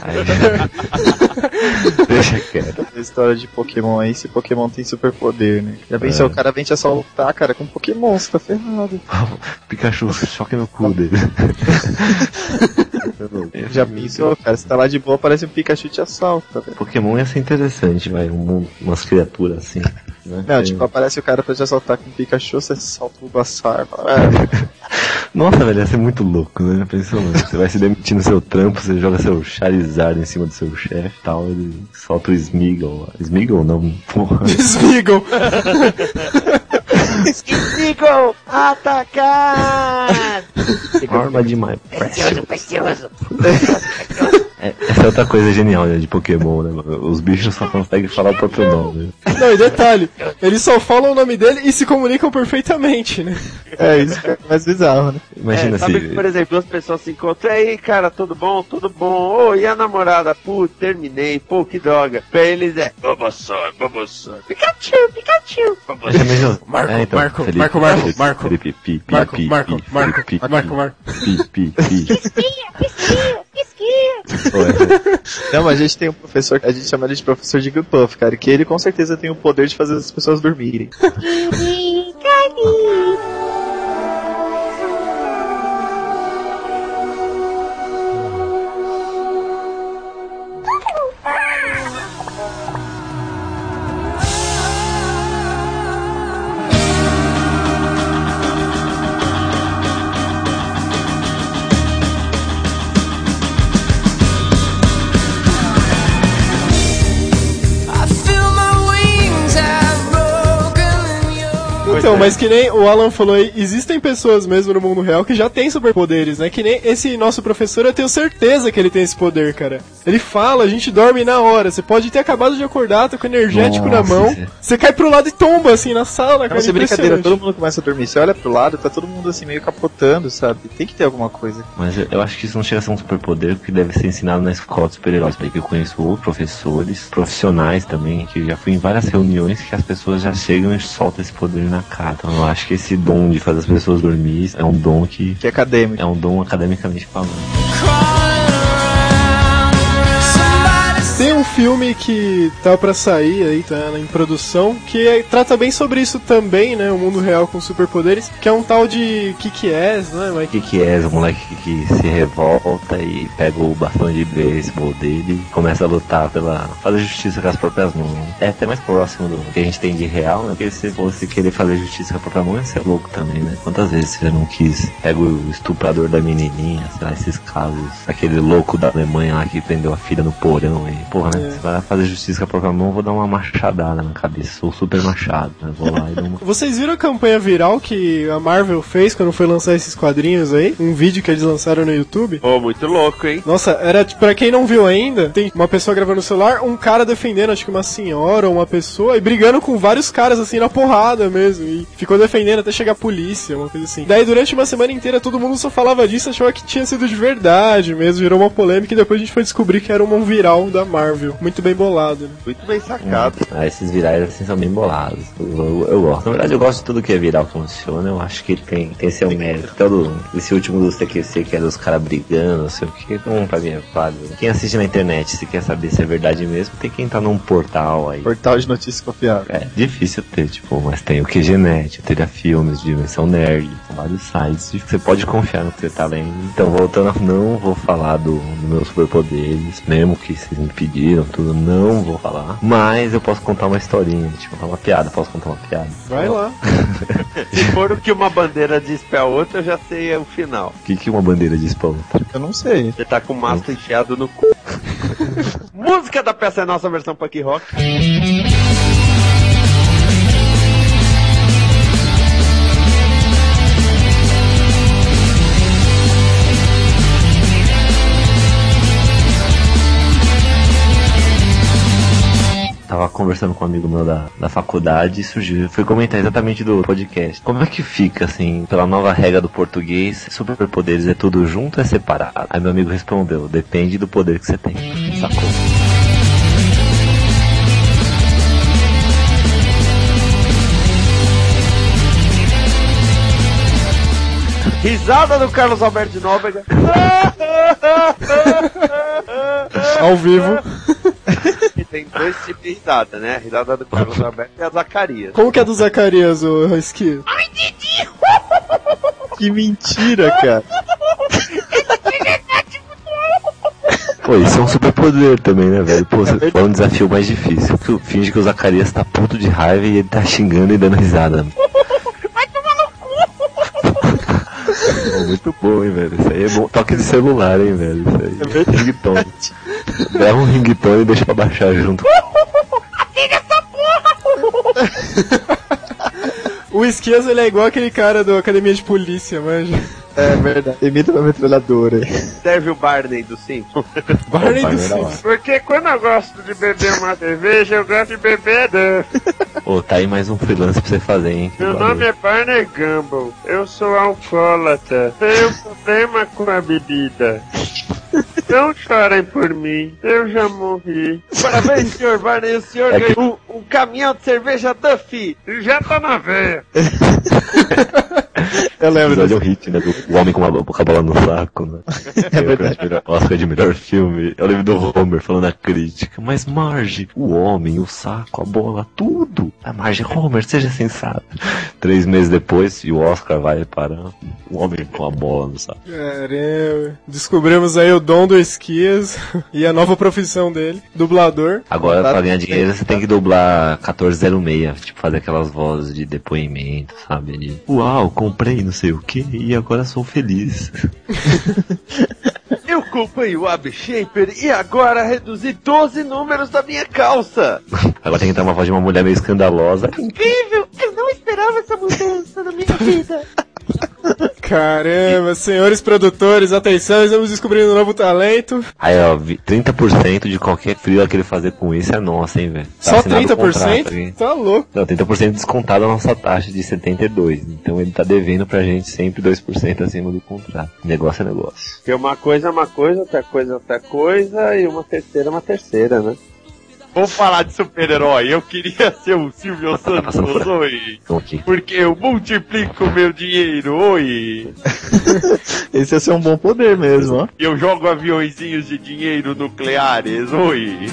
Aí já... Deixa quieto. A história de Pokémon aí, se Pokémon tem superpoder, né? Já pensou, É. o cara vem te assaltar, cara, com Pokémon, você tá ferrado. Pikachu, choque no cu dele. Já pensou, cara, você tá lá de boa, parece um Pikachu te assalta, velho. Pokémon ia ser interessante, vai. Um, umas criaturas assim. Né? Não, tipo, aparece o cara pra te assaltar com um Pikachu, você salta o Bulbasaur, é, Nossa, velho, ia ser muito louco, né? Pensou, mano, você vai se demitir no seu trampo, você joga seu Charizard em cima do seu chefe e tal, ele solta o Smeagol. Smeagol não, porra. Smeagol. Eagle, atacar! Arma demais. Precioso, É, essa é outra coisa genial né, de Pokémon, né? mano? Os bichos só conseguem falar o próprio nome. Não, e detalhe, eles só falam o nome dele e se comunicam perfeitamente, né? é isso é mais bizarro, né? Imagina É, sabe se. que, por exemplo, duas pessoas se encontram, e aí, cara, tudo bom? Tudo bom? Ô, e a namorada? Putz, terminei, pô, que droga. Pra eles é, Bulbasaur, Bulbasaur, Pikachu, Pikachu, imaginou? Marco, É, então, Marco, Felipe, Marco, Marco, Felipe, Marco. Felipe, pi, pi, Marco, pi, Marco, pi, Marco, pi, pi, Marco, Marco. pi, pi, pi. Pô, Não, mas a gente tem um professor, a gente chama ele de professor de Puff, cara, que ele com certeza tem o poder de fazer as pessoas dormirem. Mas que nem o Alan falou aí, existem pessoas mesmo no mundo real que já têm superpoderes, né? Que nem esse nosso professor, eu tenho certeza que ele tem esse poder, cara. Ele fala, a gente dorme na hora. Você pode ter acabado de acordar, tá com energético na Nossa, mão. sim. Você cai pro lado e tomba, assim, na sala, cara. Sem brincadeira, todo mundo começa a dormir. Você olha pro lado, tá todo mundo assim meio capotando, sabe? Tem que ter alguma coisa. Mas eu- eu acho que isso não chega a ser um superpoder que deve ser ensinado na escola de super-heróis. Porque eu conheço outros professores, profissionais também, que já fui em várias reuniões que as pessoas já chegam e soltam esse poder na cara. Então eu acho que esse dom de fazer as pessoas dormir é um dom que. Que é acadêmico. É um dom academicamente falando. Um filme que tá pra sair aí, tá em produção, que é- trata bem sobre isso também, né? O mundo real com superpoderes, que é um tal de Kick-Ass, né, Mike? é o moleque que se revolta e pega o bastão de beisebol dele e começa a lutar pela. fazer justiça com as próprias mãos. É até mais próximo do que a gente tem de real, né? Porque se fosse querer fazer justiça com a própria mão, ia ser louco também, né? Quantas vezes você não quis? Pega o estuprador da menininha, sei lá, esses casos. Aquele louco da Alemanha lá que prendeu a filha no porão e. Porra, né? É. Você vai fazer justiça com a própria mão, eu vou dar uma machadada na cabeça. Sou super machado, né? Vou lá e dou uma. Vocês viram a campanha viral que a Marvel fez quando foi lançar esses quadrinhos aí? Um vídeo que eles lançaram no YouTube? Pô, muito louco, hein? Nossa, era, tipo, pra quem não viu ainda, tem uma pessoa gravando o celular, um cara defendendo, acho que uma senhora ou uma pessoa, e brigando com vários caras, assim, na porrada mesmo. E ficou defendendo até chegar a polícia, uma coisa assim. Daí, durante uma semana inteira, todo mundo só falava disso, achava que tinha sido de verdade mesmo, gerou uma polêmica, e depois a gente foi descobrir que era um viral da Marvel. Muito bem bolado, né? Muito bem sacado. Ah, esses virais assim são bem bolados. Eu, eu- eu gosto. Na verdade, eu gosto de tudo que é viral que funciona. Eu acho que tem, tem seu mérito. Até o do, esse último do CQC, que é dos caras brigando, não sei o que. Um pra mim é válido. Quem assiste na internet, se quer saber se é verdade mesmo, tem que entrar num portal aí. Portal de notícias confiável. É difícil ter, tipo, mas tem o QGNet, Teria Filmes, Dimensão Nerd, vários sites que você pode confiar no que você tá lendo. Então, voltando, a- não vou falar do, do meus superpoderes, mesmo que vocês me pediram, tudo, não vou falar. Mas eu posso contar uma historinha, tipo, contar uma piada, posso contar uma piada. Vai lá. Se for o que uma bandeira diz pra outra, eu já sei o final. O que, que uma bandeira diz pra outra? Eu não sei. Você tá com o mastro enfiado no cu. Música da peça é nossa versão punk rock. Tava conversando com um amigo meu da, da faculdade e surgiu, foi comentar exatamente do podcast. Como é que fica, assim, pela nova regra do português, superpoderes é tudo junto ou é separado? Aí meu amigo respondeu, depende do poder que você tem. Sacou? Risada do Carlos Alberto de Nóbrega. Ao vivo. Tem dois tipos de risada, né? A risada do Carlos Alberto e a Zacarias. Como que é do Zacarias, o Esqui? Que mentira, cara. Pô, isso é um superpoder também, né, velho? Pô, você foi um desafio mais difícil. Tu finge que o Zacarias tá puto de raiva e ele tá xingando e dando risada. Muito bom, hein, velho? Isso aí é bom. Toque de celular, hein, velho? Isso aí. É ringtone. Grava um ringtone e deixa pra baixar junto. O Esquias, ele é igual aquele cara do Academia de Polícia, manja. É verdade. Imita uma metralhadora aí. Serve o Barney do Simpsons. Barney do. Simpsons. Porque quando eu gosto de beber uma cerveja, eu gosto de beber Dan. Ô, tá aí mais um freelance pra você fazer, hein? Meu nome é Barney Gumble. Eu sou alcoólatra. Tenho problema com a bebida. Não chorem por mim. Eu já morri. Parabéns, senhor Barney. O senhor É que- ganhou um, um caminhão de cerveja Duffy. Já tá na veia. Eu lembro é desse. um hit, né? Do o Homem com, uma, a bola no saco, né? É verdade. Oscar de melhor filme. Eu lembro do Homer falando a crítica. Mas Marge, o homem, o saco, a bola, tudo. A Marge, Homer, seja sensato. Três meses depois, e o Oscar vai para o homem com a bola no saco. Caramba. Descobrimos aí o dom do Esquias e a nova profissão dele, dublador. Agora, pra ganhar dinheiro, você tem que dublar 1406. Tipo, fazer aquelas vozes de depoimento, sabe? De, Uau, comprei não sei o que e agora sou feliz. Eu acompanhei o Ab Shaper e agora reduzi 12 números da minha calça. Agora tem que entrar uma voz de uma mulher meio escandalosa. Incrível! Eu não esperava essa mudança na minha vida. Caramba, senhores produtores, atenção, estamos descobrindo um novo talento. Aí, ó, vi- 30% de qualquer frio que ele fazer com isso é nosso, hein, velho. Tá Só assinado o contrato 30%? aqui. Tá louco. Não, 30% descontado a nossa taxa de 72. Então ele tá devendo pra gente sempre 2% acima do contrato. Negócio é negócio. Porque uma coisa é uma coisa, outra coisa é outra coisa, e uma terceira é uma terceira, né? Vamos falar de super-herói. Eu queria ser o Silvio Santos, oi. Porque eu multiplico meu dinheiro, oi. Esse ia ser um bom poder mesmo, ó. Eu jogo aviõezinhos de dinheiro nucleares, oi.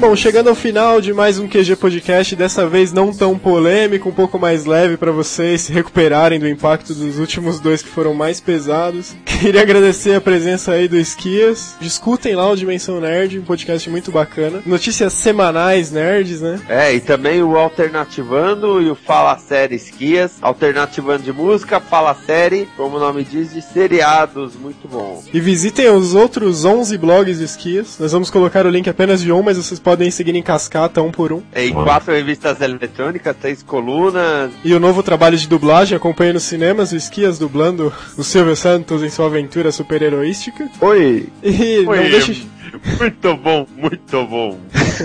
Bom, chegando ao final de mais um QG Podcast, dessa vez não tão polêmico, um pouco mais leve pra vocês se recuperarem do impacto dos últimos dois que foram mais pesados. Queria agradecer a presença aí do Esquias. Discutem lá o Dimensão Nerd, um podcast muito bacana. Notícias semanais nerds, né? É, e também o Alternativando e o Fala Série Esquias. Alternativando de música, Fala Série, como o nome diz, de seriados, muito bom. E visitem os outros 11 blogs do Esquias. Nós vamos colocar o link apenas de um, mas vocês podem seguir em cascata, um por um. É, Em quatro revistas eletrônicas, três colunas. E o novo trabalho de dublagem acompanha nos cinemas o Esquias dublando o Silvio Santos em sua aventura super-heroística. Oi! E não Oi, deixe... Muito bom, muito bom.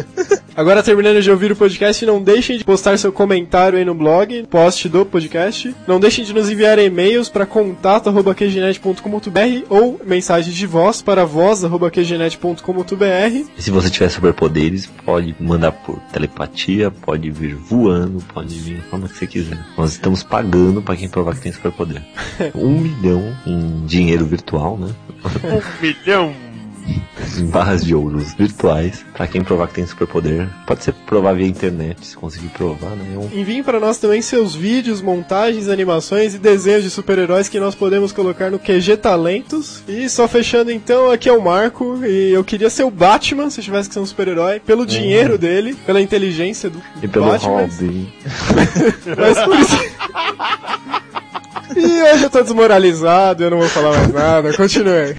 Agora terminando de ouvir o podcast, não deixem de postar seu comentário aí no blog, post do podcast. Não deixem de nos enviar e-mails para contato@qgenet.com.br ou mensagens de voz para voz@qgenet.com.br. E se você tiver superpoderes, pode mandar por telepatia, pode vir voando, pode vir da forma que você quiser. Nós estamos pagando pra quem provar que tem superpoder. um milhão em dinheiro virtual, né? Um milhão. Em barras de ouros virtuais, pra quem provar que tem superpoder. Pode ser provar via internet, se conseguir provar, né? É um Enviem para nós também seus vídeos, montagens, animações e desenhos de super-heróis que nós podemos colocar no QG Talentos. E só fechando então, aqui é o Marco e eu queria ser o Batman, se eu tivesse que ser um super-herói, pelo dinheiro dele, pela inteligência do E pelo Batman. Mas por isso... E hoje eu tô desmoralizado, eu não vou falar mais nada. Continue.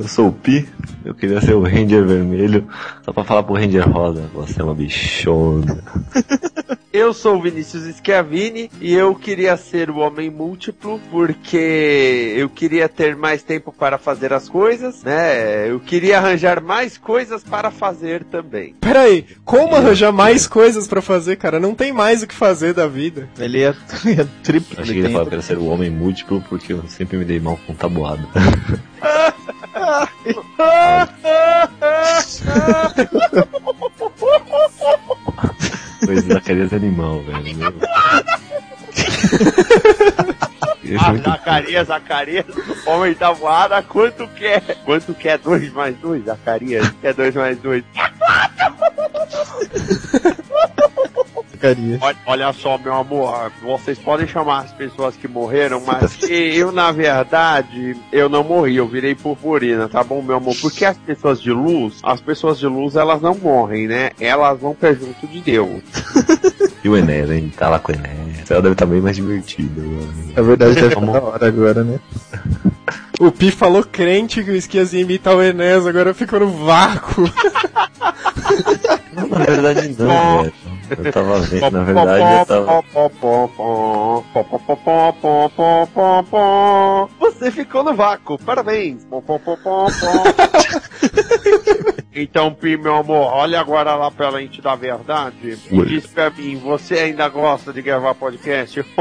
Eu sou o Pi, eu queria ser o Ranger Vermelho, só pra falar pro Ranger Rosa, você é uma bichona. Eu sou o Vinícius Schiavini e eu queria ser o homem múltiplo porque eu queria ter mais tempo para fazer as coisas, né? Eu queria arranjar mais coisas para fazer também. Peraí, como arranjar mais coisas pra fazer, cara? Não tem mais o que fazer da vida. Ele ia, ia triplo achei que ele ia falar tempo. que eu queria ser o homem múltiplo porque eu sempre me dei mal com tabuada. Coisa da cabeça animal, velho. Ah, Zacarias, Zacarias, homem da voada, quanto quer? Quanto quer 2 mais 2, Zacarias? Quer 2 mais 2? Porcaria. Olha, olha só, meu amor, vocês podem chamar as pessoas que morreram, mas eu, na verdade, eu não morri, eu virei purpurina, tá bom, meu amor? Porque as pessoas de luz, as pessoas de luz, elas não morrem, né? Elas vão pra junto de Deus. E o Enéas, hein? Tá lá com o Enéas. O céu deve estar bem mais divertido. mano. Na verdade, deve estar da hora agora, né? O Pi falou crente que o Esquias ia imitar o Enes, agora ficou no vácuo. Na verdade, não, velho. Eu tava vendo, na verdade, eu tava. Você ficou no vácuo, parabéns. Então, Pi, meu amor, olha agora lá pra lente da verdade e diz pra mim, você ainda gosta de gravar podcast?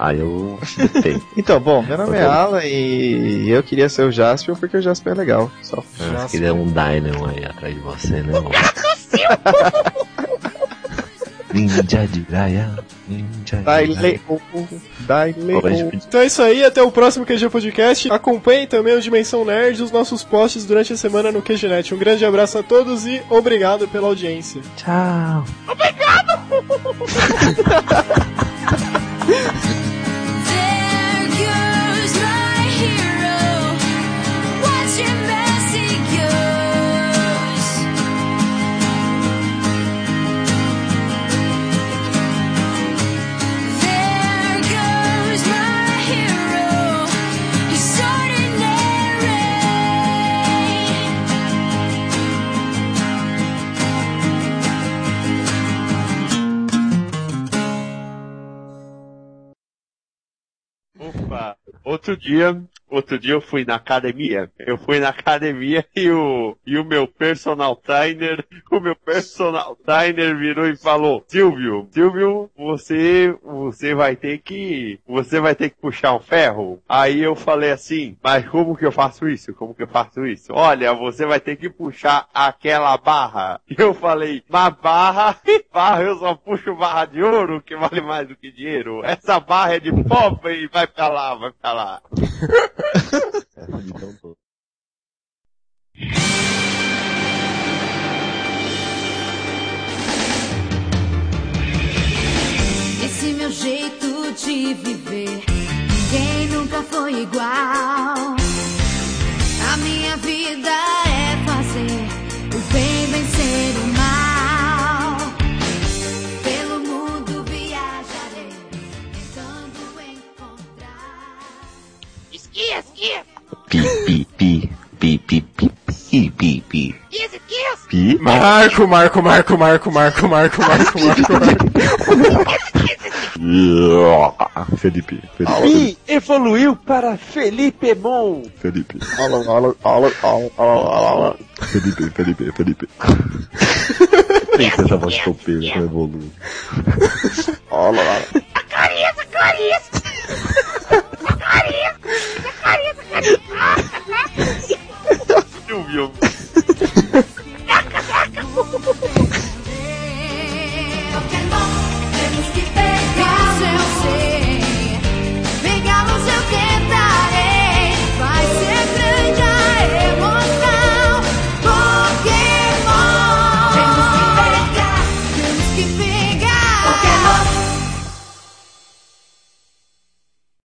Ah, eu tenho. Então, bom, meu nome é Alan e eu queria ser o Jasper porque o Jasper é legal. Só. Ah, queria um Dynamo aí atrás de você, né? Ninja de Gaia, ninja de Dai. Dai Então é isso aí, até o próximo QG Podcast. Acompanhe também o Dimensão Nerd e os nossos posts durante a semana no QGNet. Um grande abraço a todos e obrigado pela audiência. Tchau. There Outro dia, outro dia eu fui na academia. Eu fui na academia e o, e o meu personal trainer, o meu personal trainer virou e falou, Silvio, Silvio, você, você vai ter que, você vai ter que puxar um ferro. Aí eu falei assim, mas como que eu faço isso? Como que eu faço isso? Olha, você vai ter que puxar aquela barra. E eu falei, mas barra, barra eu só puxo barra de ouro, que vale mais do que dinheiro. Essa barra é de pobre e vai pra lá, vai pra lá. Esse meu jeito de viver, ninguém nunca foi igual. A minha vida é fazer o bem vencer Esquias, esquias. Pi, pi, pi, pi, pi, pi, pi, pi, pi. Esquias, esquias. Pi? Marco, Marco, Marco, Marco, Marco, Marco, Marco, Marco, Marco. Felipe, Felipe, E evoluiu para Felipe Mon. Felipe, Alô, alô, alô, alô, alô, alô. Felipe, Felipe, Felipe. Pensa essa voz topeira que evolui. Alô, alô. Clarice, Clarice. Clarice, Clarice, Silvio.